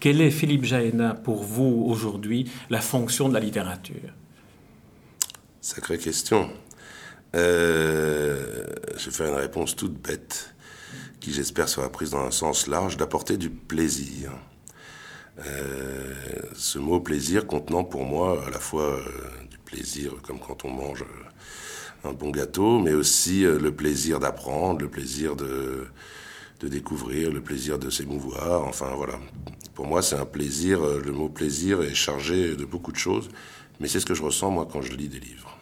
Quelle est, Philippe Jaéna, pour vous aujourd'hui, la fonction de la littérature? Sacrée question. Euh, je vais faire une réponse toute bête, qui j'espère sera prise dans un sens large, d'apporter du plaisir. Euh, ce mot plaisir contenant pour moi à la fois euh, du plaisir comme quand on mange un bon gâteau, mais aussi le plaisir d'apprendre, le plaisir de, de découvrir, le plaisir de s'émouvoir. Enfin voilà, pour moi c'est un plaisir, le mot plaisir est chargé de beaucoup de choses, mais c'est ce que je ressens moi quand je lis des livres.